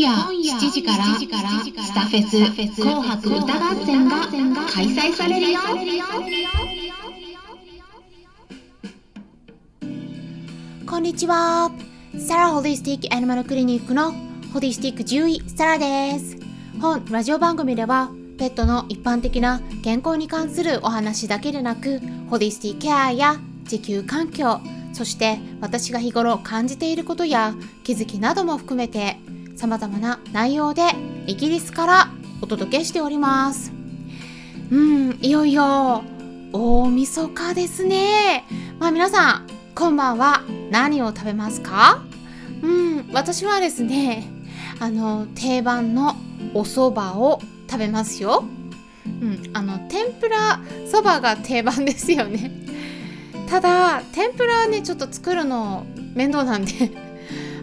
夜7時からスタフェス紅白歌合戦が開催されるよこんにちは。サラホリスティックアニマルクリニックのホリスティック獣医サラです。本ラジオ番組ではペットの一般的な健康に関するお話だけでなくホリスティケアや地球環境そして私が日頃感じていることや気づきなども含めて様々な内容でイギリスからお届けしております。うんいよいよ大晦日ですね。まあ皆さん今晩は何を食べますか？うん私はですねあの定番のお蕎麦を食べますよ。うんあの天ぷらそばが定番ですよね。ただ天ぷらはねちょっと作るの面倒なんで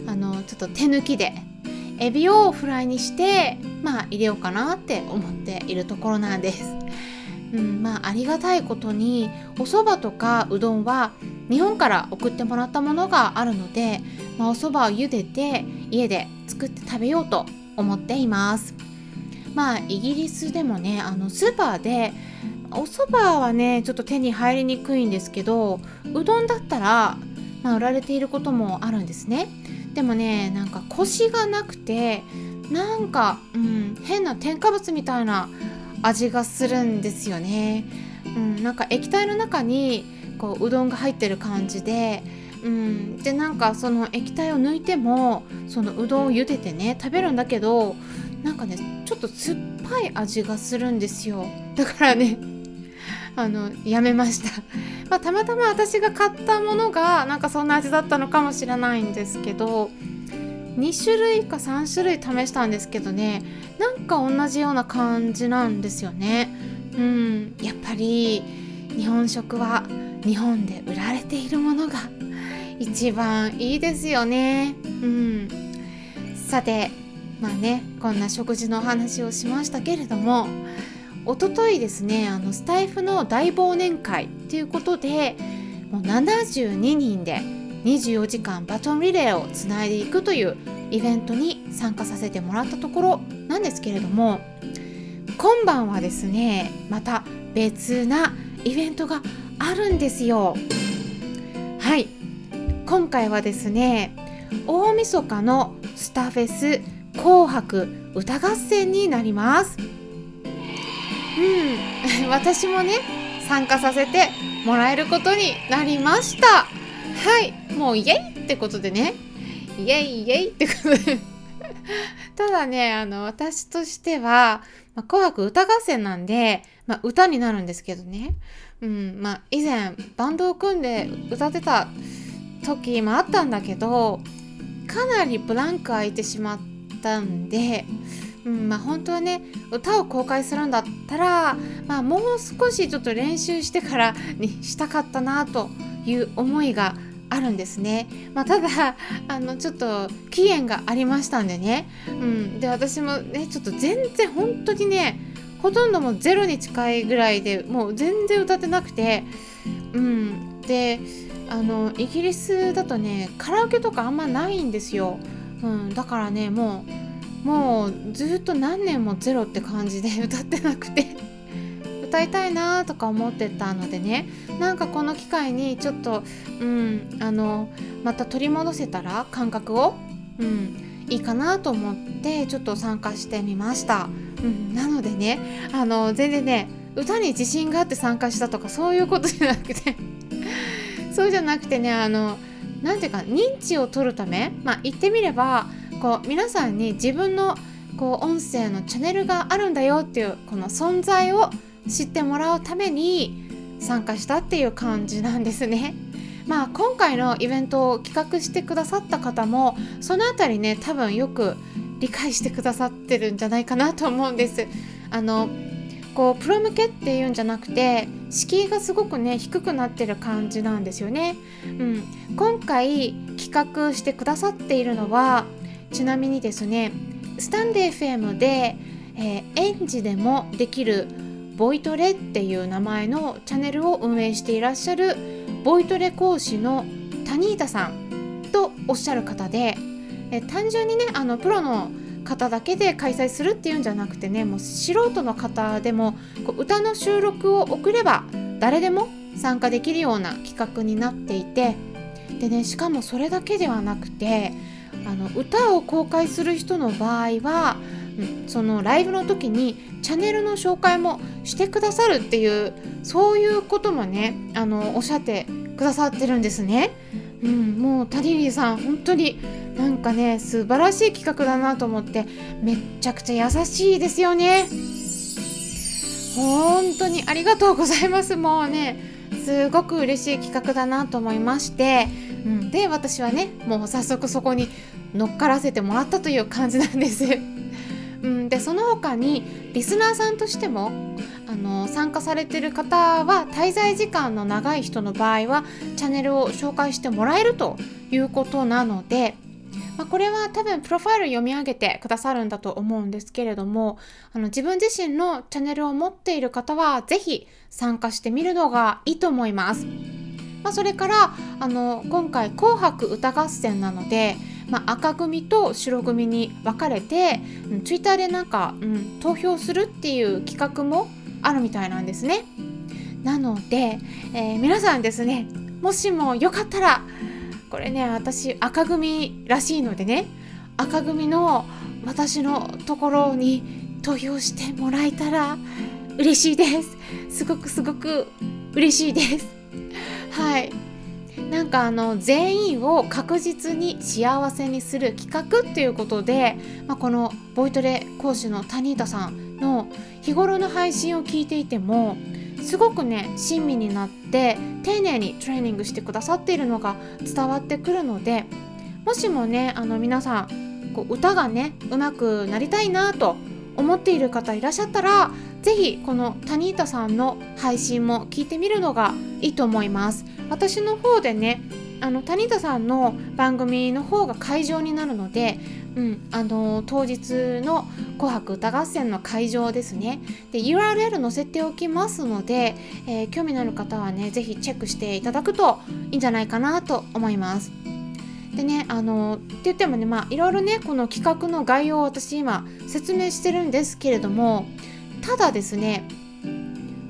あのちょっと手抜きでエビをフライにしてまあ入れようかなって思っているところなんです。うん、まあありがたいことにお蕎麦とかうどんは日本から送ってもらったものがあるので、まあ、お蕎麦を茹でて家で作って食べようと思っています。まあイギリスでもねあのスーパーでお蕎麦はねちょっと手に入りにくいんですけどうどんだったら、まあ、売られていることもあるんですねでもねなんかコシがなくてなんか、うん、変な添加物みたいな味がするんですよね、うん、なんか液体の中にこううどんが入ってる感じでうん、でなんかその液体を抜いてもそのうどんを茹でてね食べるんだけどなんかねちょっと酸っぱい味がするんですよ。だからねあのやめました、まあ、たまたま私が買ったものがなんかそんな味だったのかもしれないんですけど2種類か3種類試したんですけどねなんか同じような感じなんですよね。うん。やっぱり日本食は日本で売られているものが一番いいですよね。うん。さてまあねこんな食事のお話をしましたけれども一昨日ですねあのスタイフの大忘年会ということでもう72人で24時間バトンリレーをつないでいくというイベントに参加させてもらったところなんですけれども今晩はですねまた別なイベントがあるんですよ。はい。今回はですね大晦日のスタフェス紅白歌合戦になります。うん。私もね参加させてもらえることになりました。はい。もうイエイってことでね。イエイイエイってことで。ただねあの私としては、まあ、紅白歌合戦なんで、まあ、歌になるんですけどね。うん。まあ以前バンドを組んで歌ってた時もあったんだけどかなりブランク空いてしまったんでうんまあ、本当はね歌を公開するんだったら、まあ、もう少しちょっと練習してからにしたかったなという思いがあるんですね、まあ、ただあのちょっと期限がありましたんでね、うん、で私もねちょっと全然本当にねほとんどもうゼロに近いぐらいでもう全然歌ってなくて、うん、であのイギリスだとねカラオケとかあんまないんですよ、うん、だからねもうもうずっと何年もゼロって感じで 歌ってなくて歌いたいなとか思ってたのでねなんかこの機会にちょっとうんあのまた取り戻せたら感覚をうんいいかなと思ってちょっと参加してみました、うん、なのでねあの全然ね歌に自信があって参加したとかそういうことじゃなくてそうじゃなくてねあの何ていうか認知を取るためまあ言ってみればこう皆さんに自分のこう音声のチャンネルがあるんだよっていうこの存在を知ってもらうために参加したっていう感じなんですね。まあ今回のイベントを企画してくださった方もその辺りね多分よく理解してくださってるんじゃないかなと思うんです。あのこうプロ向けっていうんじゃなくて敷居がすごくね低くなってる感じなんですよね。うん、今回企画してくださっているのはちなみにですねスタンデー FM で、えー、園児でもできるボイトレっていう名前のチャンネルを運営していらっしゃるボイトレ講師のタニータさんとおっしゃる方で、え単純にねあのプロの方だけで開催するっていうんじゃなくてねもう素人の方でもこう歌の収録を送れば誰でも参加できるような企画になっていてでねしかもそれだけではなくてあの歌を公開する人の場合は、そのライブの時にチャンネルの紹介もしてくださるっていうそういうこともねあのおっしゃってくださってるんですね。うん、もうタリリーさん本当になんかね素晴らしい企画だなと思ってめっちゃくちゃ優しいですよね。本当にありがとうございますもうねすごく嬉しい企画だなと思いまして、うん、で私はねもう早速そこに乗っからせてもらったという感じなんです。うん、でその他にリスナーさんとしてもあの参加されてる方は滞在時間の長い人の場合はチャンネルを紹介してもらえるということなので、まあ、これは多分プロファイル読み上げてくださるんだと思うんですけれどもあの自分自身のチャンネルを持っている方は是非参加してみるのがいいと思います。まあ、それからあの今回「紅白歌合戦」なのでまあ、赤組と白組に分かれて、うん、ツイッターでなんか、うん、投票するっていう企画もあるみたいなんですね。なので、えー、皆さんですねもしもよかったらこれね私赤組らしいのでね赤組の私のところに投票してもらえたら嬉しいですすごくすごく嬉しいですはい。なんかあの全員を確実に幸せにする企画っていうことで、まあ、このボイトレ講師のタニータさんの日頃の配信を聞いていてもすごくね親身になって丁寧にトレーニングしてくださっているのが伝わってくるのでもしもねあの皆さんこう歌がね上手くなりたいなと思っている方いらっしゃったら是非このタニータさんの配信も聞いてみるのがいいと思います。私の方でねあの谷田さんの番組の方が会場になるので、うん、あの当日の「紅白歌合戦」の会場ですね。で URL 載せておきますので、えー、興味のある方はね是非チェックしていただくといいんじゃないかなと思います。でねあのって言ってもねまあいろいろねこの企画の概要を私今説明してるんですけれどもただですね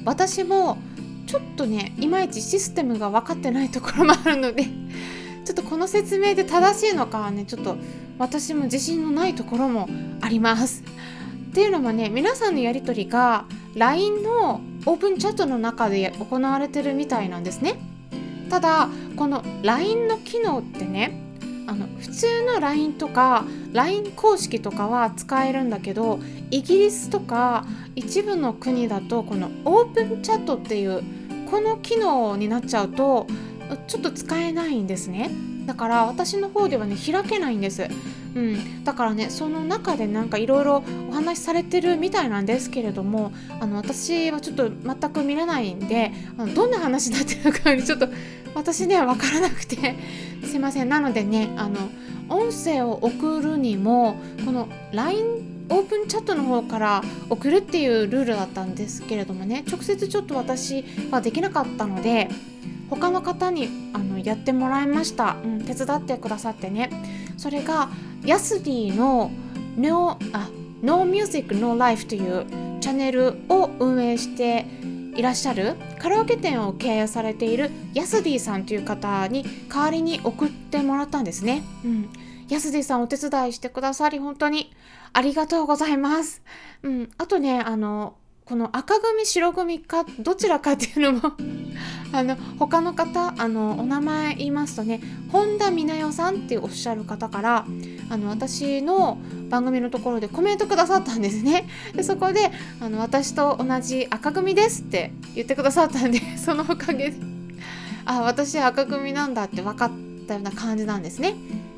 私もちょっとねいまいちシステムが分かってないところもあるので ちょっとこの説明で正しいのかはねちょっと私も自信のないところもあります。っていうのもね皆さんのやり取りが LINE のオープンチャットの中で行われてるみたいなんですね。ただこの LINE の機能ってねあの普通の LINE とか LINE 公式とかは使えるんだけどイギリスとか一部の国だとこのオープンチャットっていうこの機能になっちゃうとちょっと使えないんですね。だから私の方ではね開けないんです。うん、だからねその中でなんかいろいろお話しされてるみたいなんですけれどもあの私はちょっと全く見れないんであのどんな話になってるかちょっと私には分からなくて すいません。なのでねあの音声を送るにもこの LINE オープンチャットの方から送るっていうルールだったんですけれどもね直接ちょっと私はできなかったので他の方にあのやってもらいました、うん、手伝ってくださってね。それがヤスディの No, あ No Music No Life というチャンネルを運営していらっしゃるカラオケ店を経営されているヤスディさんという方に代わりに送ってもらったんですね。うん、ヤスディさんお手伝いしてくださり本当にありがとうございます。うん、あとねあのこの赤組白組かどちらかっていうのも あの他の方あのお名前言いますとね本田美奈代さんっておっしゃる方からあの私の番組のところでコメントくださったんですね。でそこであの私と同じ赤組ですって言ってくださったんで そのおかげであ私赤組なんだって分かったような感じなんですね。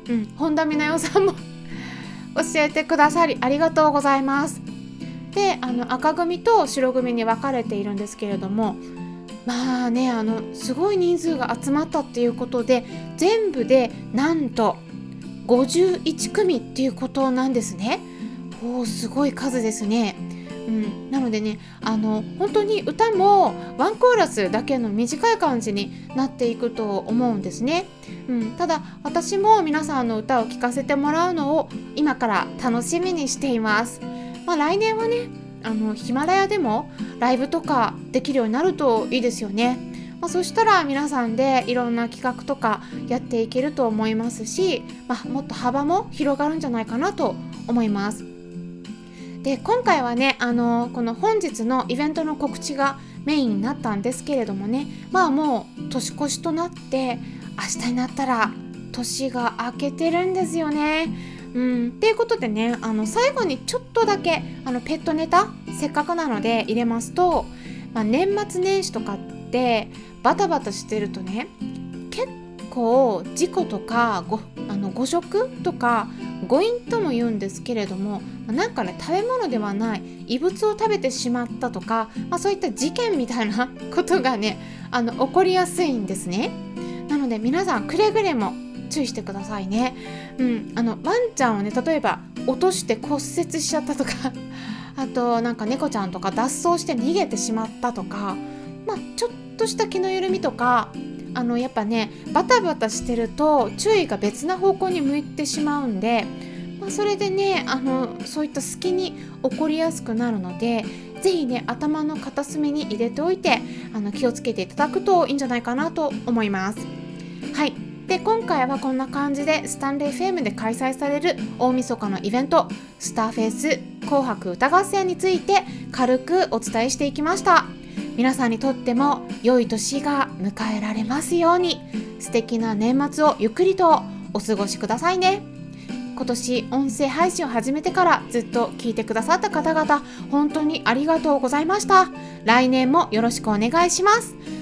うん本田美奈代さんも 教えてくださりありがとうございます。であの赤組と白組に分かれているんですけれどもまあねあのすごい人数が集まったっていうことで全部でなんと51組っていうことなんですね。おすごい数ですね。うん、なのでねあの本当に歌もワンコーラスだけの短い感じになっていくと思うんですね、うん、ただ私も皆さんの歌を聴かせてもらうのを今から楽しみにしています、まあ、来年はねあのヒマラヤでもライブとかできるようになるといいですよねまあ、そしたら皆さんでいろんな企画とかやっていけると思いますし、まあ、もっと幅も広がるんじゃないかなと思います。で今回はねあのこの本日のイベントの告知がメインになったんですけれどもねまあもう年越しとなって明日になったら年が明けてるんですよね。うん、っていうことでねあの最後にちょっとだけあのペットネタせっかくなので入れますと、まあ、年末年始とかってバタバタしてるとね結構事故とかごあの誤食とか誤飲とも言うんですけれどもなんかね食べ物ではない異物を食べてしまったとか、まあ、そういった事件みたいな ことがねあの起こりやすいんですね。なので皆さんくれぐれも注意してくださいね。うん。あのワンちゃんをね例えば落として骨折しちゃったとか あとなんか猫ちゃんとか脱走して逃げてしまったとかまあちょっとした気の緩みとかあのやっぱねバタバタしてると注意が別な方向に向いてしまうんで、まあ、それでねあのそういった隙に起こりやすくなるので是非ね頭の片隅に入れておいてあの気をつけていただくといいんじゃないかなと思います。はい。で今回はこんな感じでスタンレー FM で開催される大晦日のイベントスターフェイス紅白歌合戦について軽くお伝えしていきました。皆さんにとっても良い年が迎えられますように素敵な年末をゆっくりとお過ごしくださいね。今年音声配信を始めてからずっと聞いてくださった方々本当にありがとうございました。来年もよろしくお願いします。